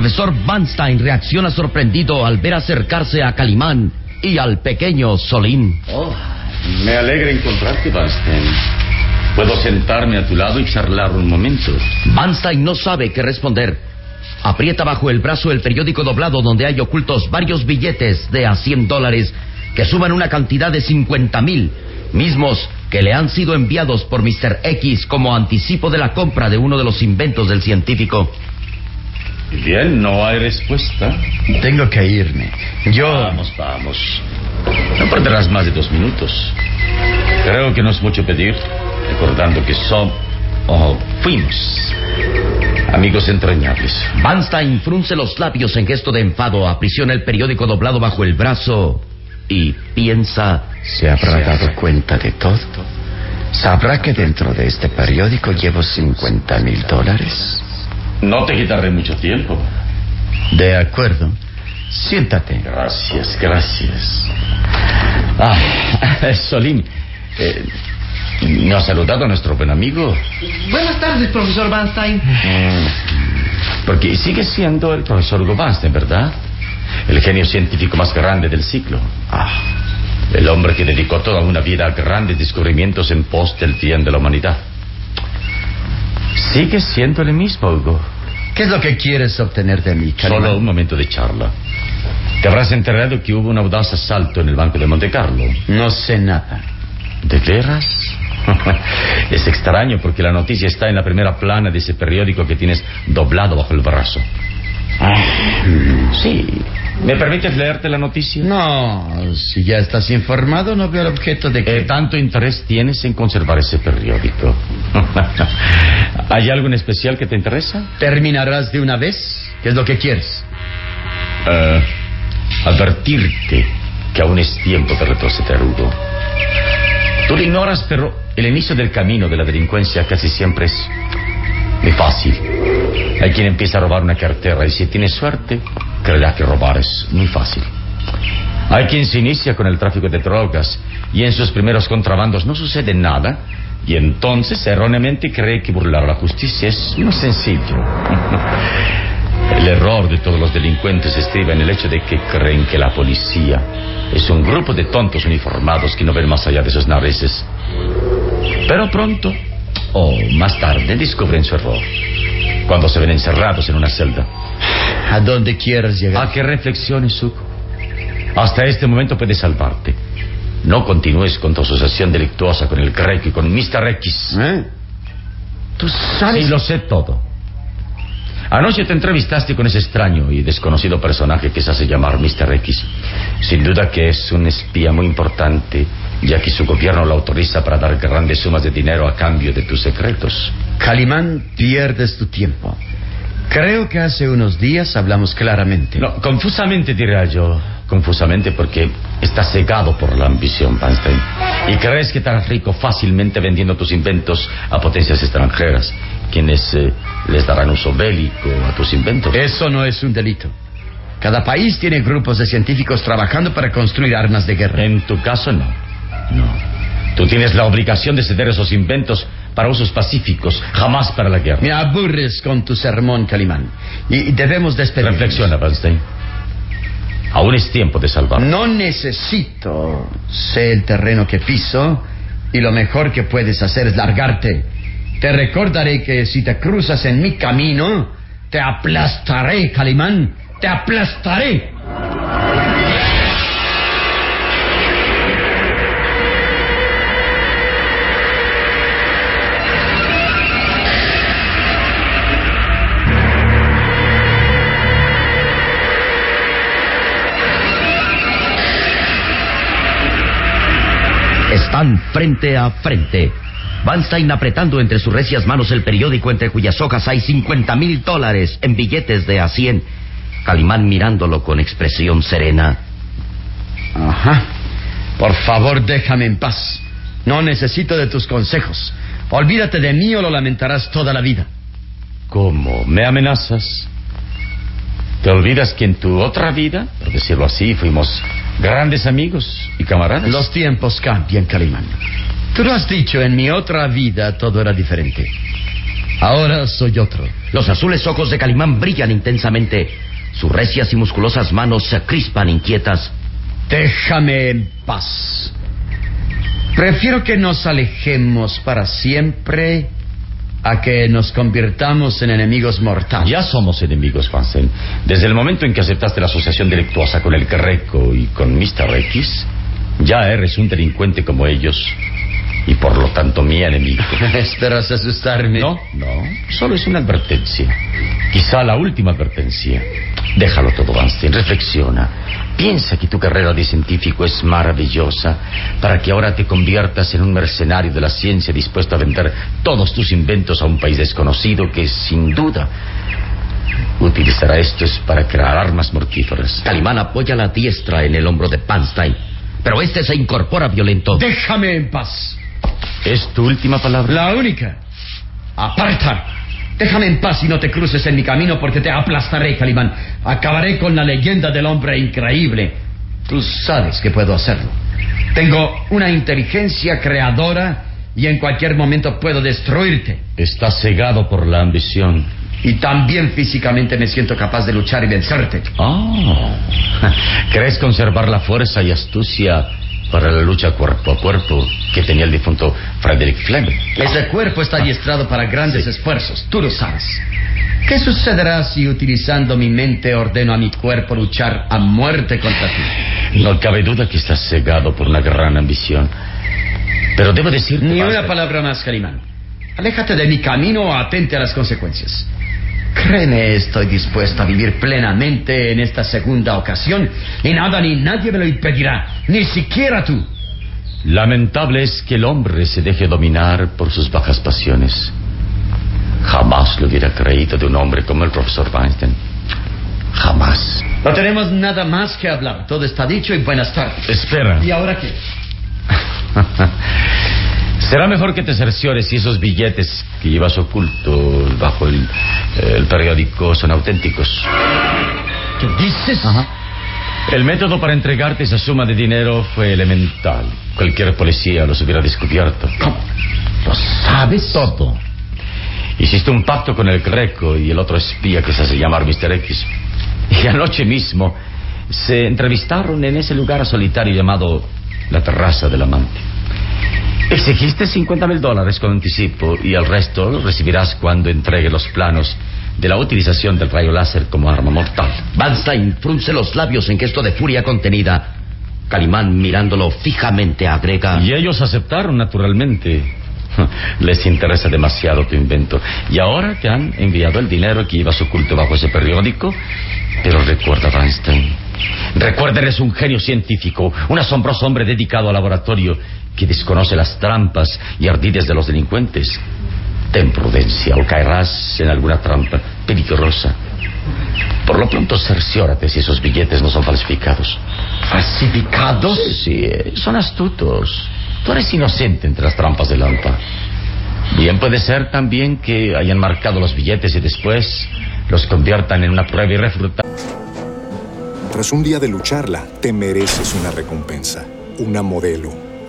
Profesor Banstein reacciona sorprendido al ver acercarse a Calimán y al pequeño Solín. Oh, me alegra encontrarte, Banstein. Puedo sentarme a tu lado y charlar un momento. Banstein no sabe qué responder. Aprieta bajo el brazo el periódico doblado donde hay ocultos varios billetes de a 100 dólares que suman una cantidad de 50 mil, mismos que le han sido enviados por Mr. X como anticipo de la compra de uno de los inventos del científico. Bien, no hay respuesta. Tengo que irme. Yo... Vamos, vamos. No perderás más de dos minutos. Creo que no es mucho pedir, recordando que son o fuimos amigos entrañables. Banstein frunce los labios en gesto de enfado, aprisiona el periódico doblado bajo el brazo y piensa... ¿Se habrá dado cuenta de todo? ¿Sabrá que dentro de este periódico llevo 50 mil dólares? No te quitaré mucho tiempo. De acuerdo. Siéntate. Gracias, gracias. Ah, Solín, eh, ¿no ha saludado a nuestro buen amigo? Buenas tardes, profesor Banstein. Mm, Porque sigue siendo el profesor Hugo Banstein, ¿verdad? El genio científico más grande del siglo. Ah, El hombre que dedicó toda una vida a grandes descubrimientos en pos del bien de la humanidad. Sigue siendo el mismo, Hugo. ¿qué es lo que quieres obtener de mí? Solo un momento de charla. Te habrás enterado que hubo un audaz asalto en el Banco de Monte Carlo. No sé nada. ¿De veras? es extraño porque la noticia está en la primera plana de ese periódico que tienes doblado bajo el brazo. Sí. ¿Me permites leerte la noticia? No, si ya estás informado, no veo el objeto de que... ¿Qué tanto interés tienes en conservar ese periódico? ¿Hay algo en especial que te interesa? ¿Terminarás de una vez? ¿Qué es lo que quieres? Eh, advertirte que aún es tiempo de retroceder, Hugo. Tú lo ignoras, pero el inicio del camino de la delincuencia casi siempre es muy fácil. Hay quien empieza a robar una cartera y si tiene suerte, creerá que robar es muy fácil. Hay quien se inicia con el tráfico de drogas y en sus primeros contrabandos no sucede nada y entonces erróneamente cree que burlar a la justicia es muy sencillo. El error de todos los delincuentes estriba en el hecho de que creen que la policía es un grupo de tontos uniformados que no ven más allá de sus narices. Pero pronto, o más tarde, descubren su error. Cuando se ven encerrados en una celda. ¿A dónde quieres llegar? A que reflexiones, Zuko. Hasta este momento puedes salvarte. No continúes con tu asociación delictuosa con el Greco y con Mr. X. ¿Eh? Tú sabes. Sí, lo sé todo. Anoche te entrevistaste con ese extraño y desconocido personaje que se hace llamar Mr. X. Sin duda que es un espía muy importante, ya que su gobierno lo autoriza para dar grandes sumas de dinero a cambio de tus secretos. Calimán, pierdes tu tiempo. Creo que hace unos días hablamos claramente. No, confusamente diría yo. Confusamente porque estás cegado por la ambición, Panstein. Y crees que harás rico fácilmente vendiendo tus inventos a potencias extranjeras, quienes eh, les darán uso bélico a tus inventos. Eso no es un delito. Cada país tiene grupos de científicos trabajando para construir armas de guerra. En tu caso, no. No. Tú tienes la obligación de ceder esos inventos para usos pacíficos, jamás para la guerra. Me aburres con tu sermón, Calimán. Y debemos despedirnos. Reflexiona, Panstein. Aún es tiempo de salvar. No necesito. Sé el terreno que piso y lo mejor que puedes hacer es largarte. Te recordaré que si te cruzas en mi camino, te aplastaré, Calimán. Te aplastaré. Están frente a frente. Van Stein apretando entre sus recias manos el periódico entre cuyas hojas hay 50 mil dólares en billetes de a 100. Calimán mirándolo con expresión serena. Ajá. Por favor, déjame en paz. No necesito de tus consejos. Olvídate de mí o lo lamentarás toda la vida. ¿Cómo? ¿Me amenazas? ¿Te olvidas que en tu otra vida, por decirlo así, fuimos grandes amigos y camaradas? Los tiempos cambian, Calimán. Tú lo has dicho, en mi otra vida todo era diferente. Ahora soy otro. Los azules ojos de Calimán brillan intensamente. Sus recias y musculosas manos se crispan inquietas. Déjame en paz. Prefiero que nos alejemos para siempre a que nos convirtamos en enemigos mortales. Ya somos enemigos, Fansen. Desde el momento en que aceptaste la asociación delictuosa con el Greco y con Mr. X, ya eres un delincuente como ellos y por lo tanto mi enemigo. ¿Esperas asustarme? No, no, solo es una advertencia. Quizá la última advertencia. Déjalo todo, Einstein, reflexiona. Piensa que tu carrera de científico es maravillosa para que ahora te conviertas en un mercenario de la ciencia dispuesto a vender todos tus inventos a un país desconocido que sin duda utilizará estos para crear armas mortíferas. Calimán apoya la diestra en el hombro de Panstein, pero este se incorpora violento. Déjame en paz. ¿Es tu última palabra? La única. Aparta. Déjame en paz y no te cruces en mi camino porque te aplastaré, Calimán. Acabaré con la leyenda del hombre increíble. Tú sabes que puedo hacerlo. Tengo una inteligencia creadora y en cualquier momento puedo destruirte. Estás cegado por la ambición. Y también físicamente me siento capaz de luchar y vencerte. Oh. ¿Crees conservar la fuerza y astucia para la lucha cuerpo a cuerpo que tenía el difunto Frederick Fleming? Ese cuerpo está adiestrado para grandes esfuerzos, tú lo sabes. ¿Qué sucederá si utilizando mi mente ordeno a mi cuerpo luchar a muerte contra ti? No cabe duda que estás cegado por una gran ambición. Pero debo decirte... Ni una palabra más, Calimán. Aléjate de mi camino o atente a las consecuencias. Créeme, estoy dispuesto a vivir plenamente en esta segunda ocasión y nada ni nadie me lo impedirá, ni siquiera tú. Lamentable es que el hombre se deje dominar por sus bajas pasiones. Jamás lo hubiera creído de un hombre como el profesor Weinstein. Jamás. No tenemos nada más que hablar. Todo está dicho y buenas tardes. Espera. ¿Y ahora qué? Será mejor que te cerciores si esos billetes que llevas ocultos bajo el, el periódico son auténticos. ¿Qué dices? El método para entregarte esa suma de dinero fue elemental. Cualquier policía los hubiera descubierto. ¿Cómo? ¿Lo sabes? Todo. Hiciste un pacto con el Greco y el otro espía que se hace llamar Mr. X. Y anoche mismo se entrevistaron en ese lugar solitario llamado la terraza del amante. Exigiste 50 mil dólares con anticipo y el resto lo recibirás cuando entregue los planos de la utilización del rayo láser como arma mortal. Banstein frunce los labios en gesto de furia contenida. Calimán, mirándolo fijamente, agrega... Y ellos aceptaron, naturalmente. Les interesa demasiado tu invento. Y ahora te han enviado el dinero que ibas oculto bajo ese periódico. Pero recuerda, Weinstein. Recuerda, eres un genio científico, un asombroso hombre dedicado al laboratorio que desconoce las trampas y ardides de los delincuentes. Ten prudencia o caerás en alguna trampa peligrosa. Por lo pronto, cerciórate si esos billetes no son falsificados. ¿Falsificados? Sí, eh, son astutos. Tú eres inocente entre las trampas de Lampa. Bien puede ser también que hayan marcado los billetes y después los conviertan en una prueba irrefutable. Tras un día de lucharla, te mereces una recompensa, una modelo,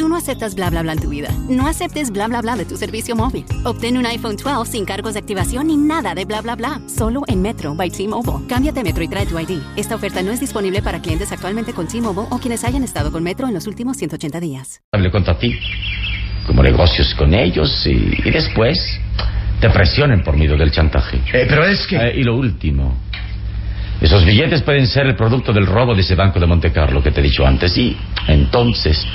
Tú no aceptas bla bla bla en tu vida. No aceptes bla bla bla de tu servicio móvil. Obtén un iPhone 12 sin cargos de activación ni nada de bla bla bla. Solo en Metro by T-Mobile. Cámbiate a Metro y trae tu ID. Esta oferta no es disponible para clientes actualmente con T-Mobile o quienes hayan estado con Metro en los últimos 180 días. Hable contra ti, como negocios con ellos y, y después te presionen por medio del chantaje. Eh, pero es que... Eh, y lo último, esos billetes pueden ser el producto del robo de ese banco de Monte Carlo que te he dicho antes y entonces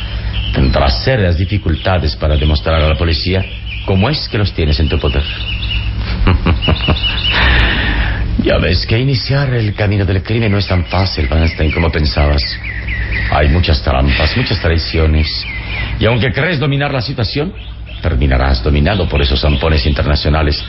tendrás serias dificultades para demostrar a la policía cómo es que los tienes en tu poder. ya ves que iniciar el camino del crimen no es tan fácil, Weinstein, como pensabas. Hay muchas trampas, muchas traiciones. Y aunque crees dominar la situación, terminarás dominado por esos zampones internacionales.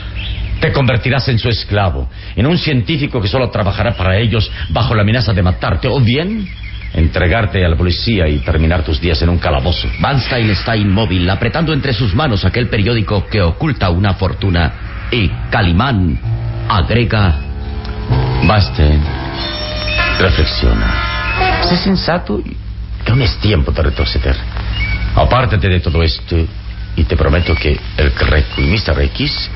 Te convertirás en su esclavo, en un científico que solo trabajará para ellos bajo la amenaza de matarte, o bien entregarte a la policía y terminar tus días en un calabozo. Banstein está inmóvil, apretando entre sus manos aquel periódico que oculta una fortuna. Y Calimán agrega... Banstein, reflexiona. Sé sensato y aún es tiempo de retroceder. Apártate de todo esto y te prometo que el Mr. X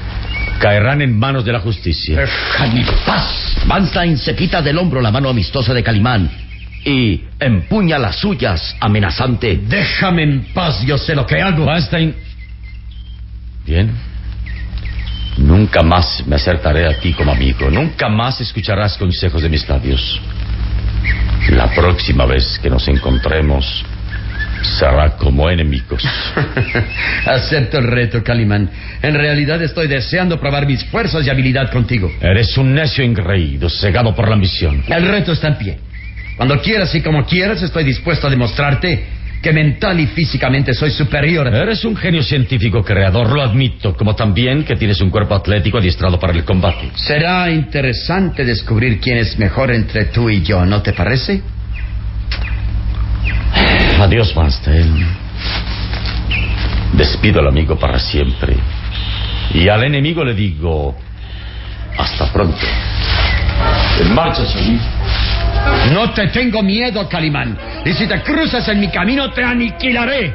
caerán en manos de la justicia. ¡Déjame paz! Banstein se quita del hombro la mano amistosa de Calimán y empuña las suyas, amenazante. Déjame en paz, yo sé lo que hago. Weinstein. Bien. Nunca más me acertaré a ti como amigo. Nunca más escucharás consejos de mis labios. La próxima vez que nos encontremos será como enemigos. Acepto el reto, Calimán. En realidad estoy deseando probar mis fuerzas y habilidad contigo. Eres un necio engreído, cegado por la ambición. El reto está en pie. Cuando quieras y como quieras, estoy dispuesto a demostrarte que mental y físicamente soy superior. Eres un genio científico creador, lo admito, como también que tienes un cuerpo atlético adiestrado para el combate. Será interesante descubrir quién es mejor entre tú y yo, ¿no te parece? Adiós, Manstein. Despido al amigo para siempre. Y al enemigo le digo... Hasta pronto. En marcha, Solís. No te tengo miedo, Calimán. Y si te cruzas en mi camino, te aniquilaré.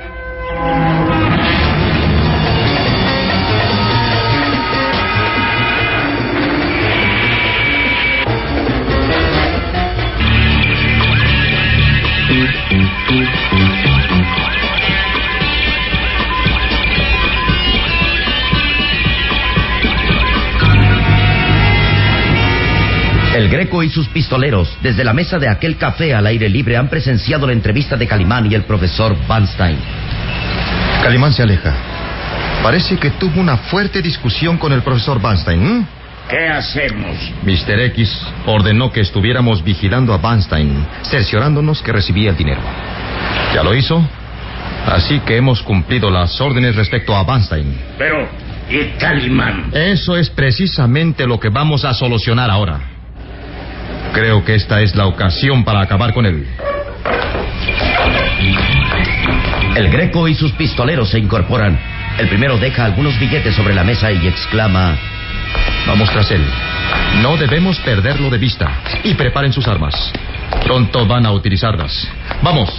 El Greco y sus pistoleros, desde la mesa de aquel café al aire libre, han presenciado la entrevista de Calimán y el profesor Banstein. Calimán se aleja. Parece que tuvo una fuerte discusión con el profesor Banstein. ¿Qué hacemos? Mr. X ordenó que estuviéramos vigilando a Banstein, cerciorándonos que recibía el dinero. ¿Ya lo hizo? Así que hemos cumplido las órdenes respecto a Banstein. Pero, ¿y Calimán? Eso es precisamente lo que vamos a solucionar ahora. Creo que esta es la ocasión para acabar con él. El Greco y sus pistoleros se incorporan. El primero deja algunos billetes sobre la mesa y exclama... Vamos tras él. No debemos perderlo de vista. Y preparen sus armas. Pronto van a utilizarlas. ¡Vamos!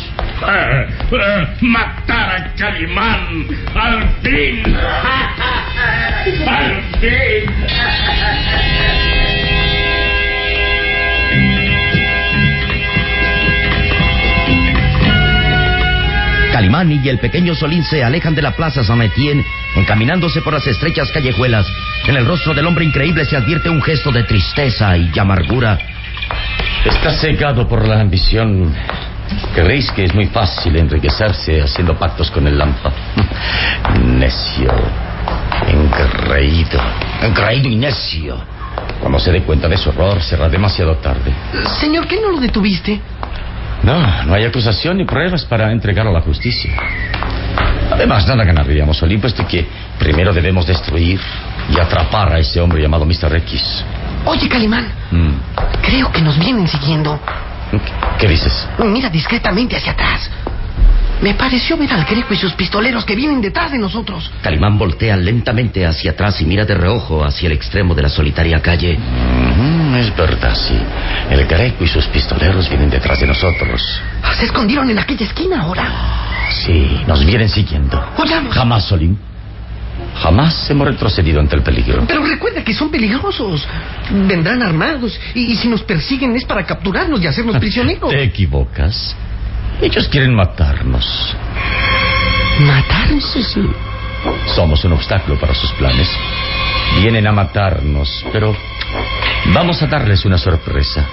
Eh, eh, ¡Matar a Calimán! ¡Al fin! ¡Al fin! Calimán y el pequeño Solín se alejan de la plaza San Etienne, encaminándose por las estrechas callejuelas. En el rostro del hombre increíble se advierte un gesto de tristeza y amargura. Está cegado por la ambición. Creéis que es muy fácil enriquecerse haciendo pactos con el Lampa. Necio. Engreído. Engreído y necio. Cuando se dé cuenta de su error, será demasiado tarde. Señor, ¿qué no lo detuviste? No, no hay acusación ni pruebas para entregarlo a la justicia. Además, nada ganaríamos, Solín, puesto que primero debemos destruir y atrapar a ese hombre llamado Mr. X. Oye, Calimán, Mm. creo que nos vienen siguiendo. ¿Qué dices? Mira discretamente hacia atrás. Me pareció ver al Greco y sus pistoleros que vienen detrás de nosotros. Calimán voltea lentamente hacia atrás y mira de reojo hacia el extremo de la solitaria calle. Mm, es verdad, sí. El Greco y sus pistoleros vienen detrás de nosotros. Se escondieron en aquella esquina ahora. Sí, nos vienen siguiendo. Oyamos. Jamás, Solín. Jamás hemos retrocedido ante el peligro. Pero recuerda que son peligrosos. Vendrán armados y, y si nos persiguen es para capturarnos y hacernos prisioneros. Te equivocas. Ellos quieren matarnos. ¿Matarnos? Sí. Somos un obstáculo para sus planes. Vienen a matarnos, pero vamos a darles una sorpresa.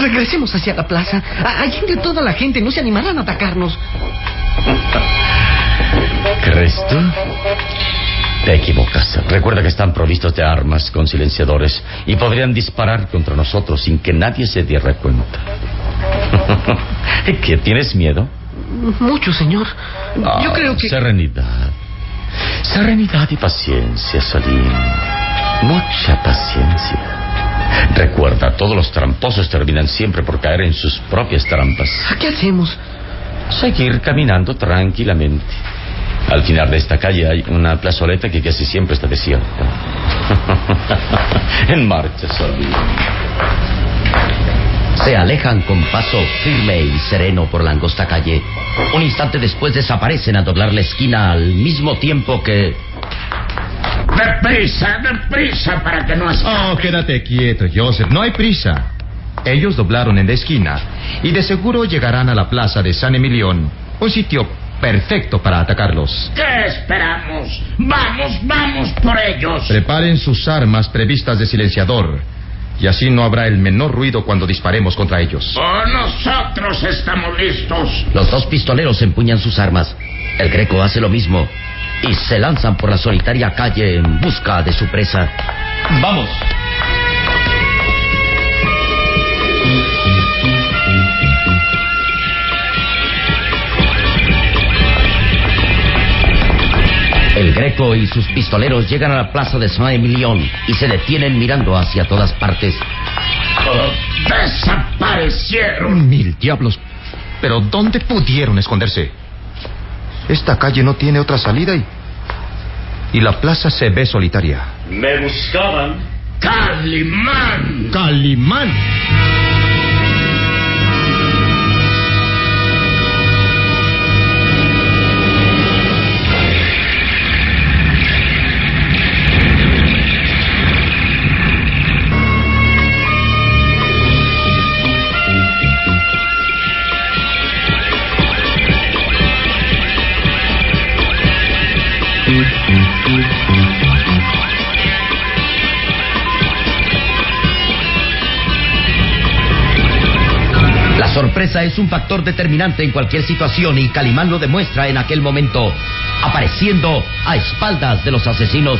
Regresemos hacia la plaza. Allí entre toda la gente no se animarán a atacarnos. ¿Crees tú? Te equivocas. Recuerda que están provistos de armas con silenciadores y podrían disparar contra nosotros sin que nadie se diera cuenta. ¿Qué? ¿Tienes miedo? Mucho, señor. Ah, Yo creo que... Serenidad. Serenidad y paciencia, Salim. Mucha paciencia. Recuerda, todos los tramposos terminan siempre por caer en sus propias trampas. ¿Qué hacemos? Seguir caminando tranquilamente. Al final de esta calle hay una plazoleta que casi siempre está desierta. en marcha, Salim. Se alejan con paso firme y sereno por la angosta calle. Un instante después desaparecen a doblar la esquina al mismo tiempo que... ¡Deprisa, deprisa para que no escape! Oh, quédate quieto, Joseph. No hay prisa. Ellos doblaron en la esquina y de seguro llegarán a la plaza de San Emilión, un sitio perfecto para atacarlos. ¿Qué esperamos? ¡Vamos, vamos por ellos! Preparen sus armas previstas de silenciador y así no habrá el menor ruido cuando disparemos contra ellos. Oh, nosotros estamos listos. Los dos pistoleros empuñan sus armas. El greco hace lo mismo y se lanzan por la solitaria calle en busca de su presa. ¡Vamos! Greco y sus pistoleros llegan a la plaza de Saint-Emilion y se detienen mirando hacia todas partes. ¡Desaparecieron! Mil diablos. ¿Pero dónde pudieron esconderse? Esta calle no tiene otra salida y... Y la plaza se ve solitaria. Me buscaban. ¡Calimán! ¡Calimán! Es un factor determinante en cualquier situación y Calimán lo demuestra en aquel momento, apareciendo a espaldas de los asesinos.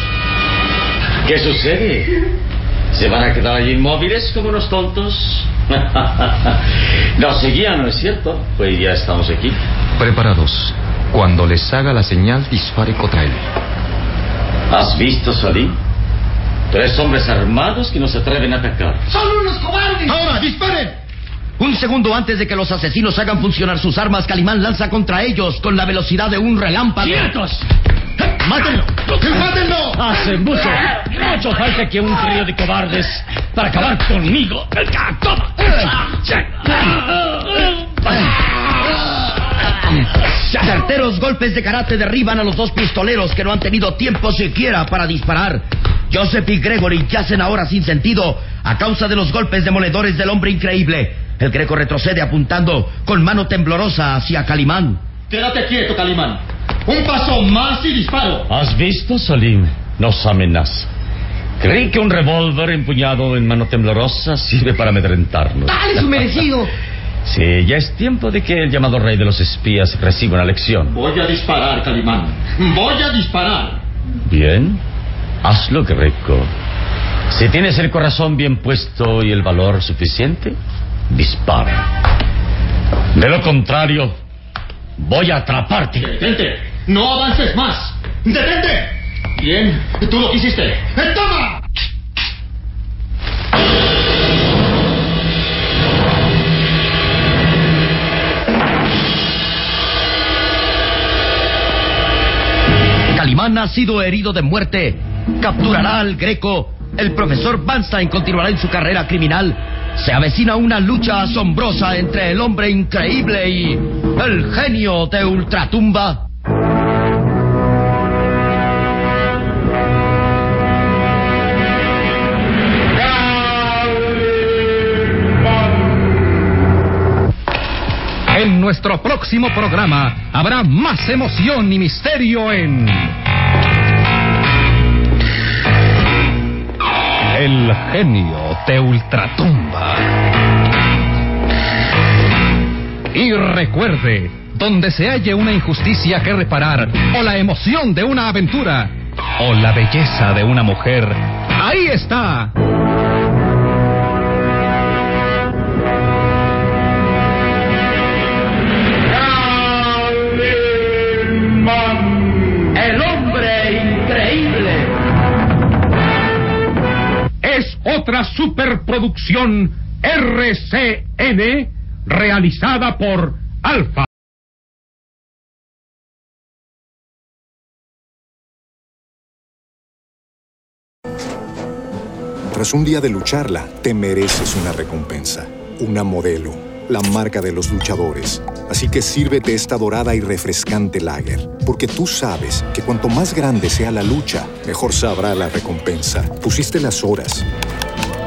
¿Qué sucede? ¿Se van a quedar allí inmóviles como unos tontos? Nos seguían, ¿no es cierto? Pues ya estamos aquí. Preparados. Cuando les haga la señal, dispare contra él. ¿Has visto, Salim? Tres hombres armados que no se atreven a atacar. ¡Son unos cobardes! ¡Ahora, disparen! Un segundo antes de que los asesinos hagan funcionar sus armas, Calimán lanza contra ellos con la velocidad de un relámpago. ¡Quietos! ¡Mátenlo! ¡Mátenlo! Hace mucho, mucho falta que un trío de cobardes para acabar conmigo. ¡Toma! Certeros golpes de karate derriban a los dos pistoleros que no han tenido tiempo siquiera para disparar. Joseph y Gregory yacen ahora sin sentido a causa de los golpes demoledores del hombre increíble. El greco retrocede apuntando con mano temblorosa hacia Calimán. Quédate quieto, Calimán. Un paso más y disparo. ¿Has visto, Salim? Nos amenaza. Creí que un revólver empuñado en mano temblorosa sirve para amedrentarnos. ¡Dale su merecido! Sí, ya es tiempo de que el llamado rey de los espías reciba una lección. Voy a disparar, Calimán. Voy a disparar. Bien, hazlo, Greco. Si tienes el corazón bien puesto y el valor suficiente, dispara. De lo contrario, voy a atraparte. Detente. No avances más. Detente. Bien, tú lo quisiste. ¡Eh, ¡Toma! Calimán ha sido herido de muerte. Capturará al Greco. El profesor Banstein continuará en su carrera criminal. Se avecina una lucha asombrosa entre el hombre increíble y el genio de Ultratumba. En nuestro próximo programa habrá más emoción y misterio en. El genio de Ultratumba. Y recuerde, donde se halle una injusticia que reparar, o la emoción de una aventura, o la belleza de una mujer, ahí está. Otra superproducción RCN realizada por Alfa. Tras un día de lucharla, te mereces una recompensa, una modelo, la marca de los luchadores. Así que sírvete esta dorada y refrescante lager, porque tú sabes que cuanto más grande sea la lucha, mejor sabrá la recompensa. Pusiste las horas,